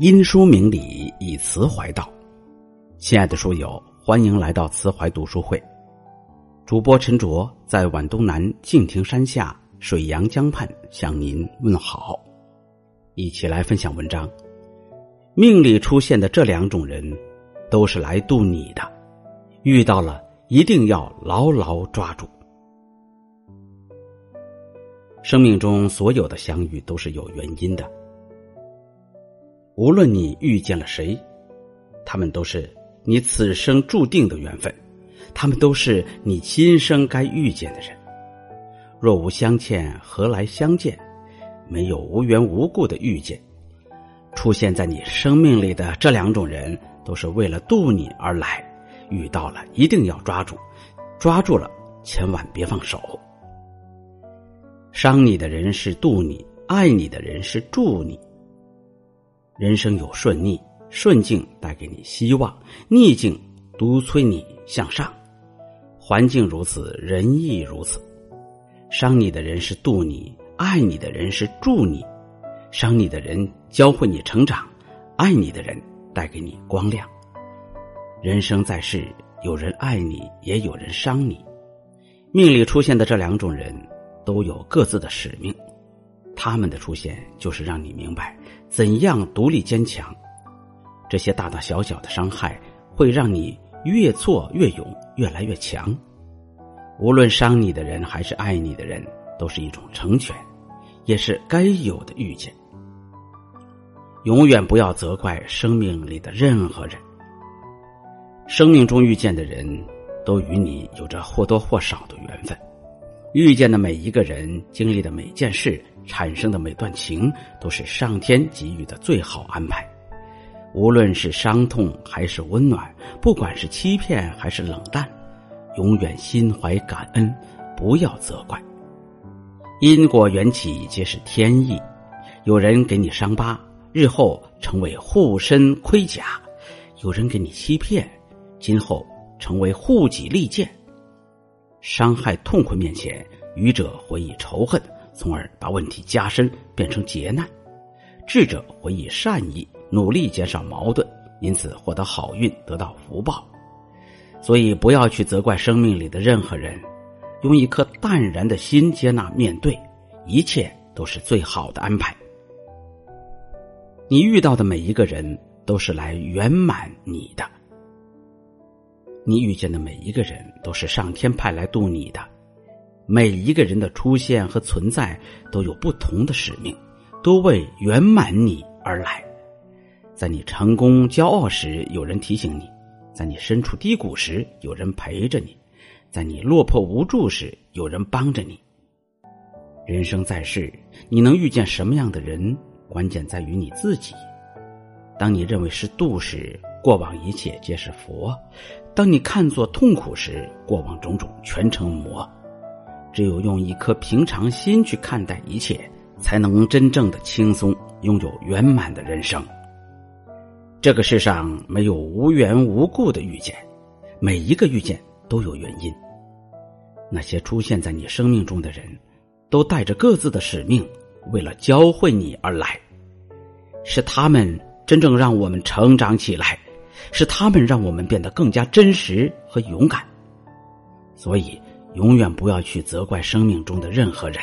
因书明理，以词怀道。亲爱的书友，欢迎来到慈怀读书会。主播陈卓在皖东南敬亭山下水阳江畔向您问好。一起来分享文章。命里出现的这两种人，都是来渡你的。遇到了，一定要牢牢抓住。生命中所有的相遇都是有原因的。无论你遇见了谁，他们都是你此生注定的缘分，他们都是你今生该遇见的人。若无相欠，何来相见？没有无缘无故的遇见。出现在你生命里的这两种人，都是为了渡你而来。遇到了，一定要抓住，抓住了，千万别放手。伤你的人是渡你，爱你的人是助你。人生有顺逆，顺境带给你希望，逆境督催你向上。环境如此，人亦如此。伤你的人是渡你，爱你的人是助你。伤你的人教会你成长，爱你的人带给你光亮。人生在世，有人爱你，也有人伤你。命里出现的这两种人，都有各自的使命。他们的出现，就是让你明白怎样独立坚强。这些大大小小的伤害，会让你越挫越勇，越来越强。无论伤你的人还是爱你的人，都是一种成全，也是该有的遇见。永远不要责怪生命里的任何人。生命中遇见的人，都与你有着或多或少的缘分。遇见的每一个人，经历的每件事。产生的每段情都是上天给予的最好安排，无论是伤痛还是温暖，不管是欺骗还是冷淡，永远心怀感恩，不要责怪。因果缘起皆是天意，有人给你伤疤，日后成为护身盔甲；有人给你欺骗，今后成为护己利剑。伤害痛苦面前，愚者会以仇恨。从而把问题加深，变成劫难；智者会以善意努力减少矛盾，因此获得好运，得到福报。所以，不要去责怪生命里的任何人，用一颗淡然的心接纳面对，一切都是最好的安排。你遇到的每一个人都是来圆满你的，你遇见的每一个人都是上天派来渡你的。每一个人的出现和存在都有不同的使命，都为圆满你而来。在你成功骄傲时，有人提醒你；在你身处低谷时，有人陪着你；在你落魄无助时，有人帮着你。人生在世，你能遇见什么样的人，关键在于你自己。当你认为是度时，过往一切皆是佛；当你看作痛苦时，过往种种全成魔。只有用一颗平常心去看待一切，才能真正的轻松，拥有圆满的人生。这个世上没有无缘无故的遇见，每一个遇见都有原因。那些出现在你生命中的人，都带着各自的使命，为了教会你而来。是他们真正让我们成长起来，是他们让我们变得更加真实和勇敢。所以。永远不要去责怪生命中的任何人，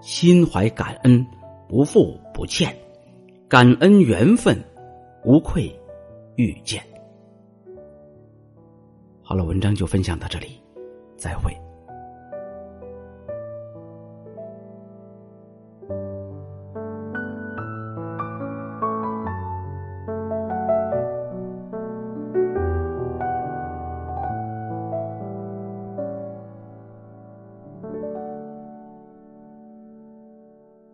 心怀感恩，不负不欠，感恩缘分，无愧遇见。好了，文章就分享到这里，再会。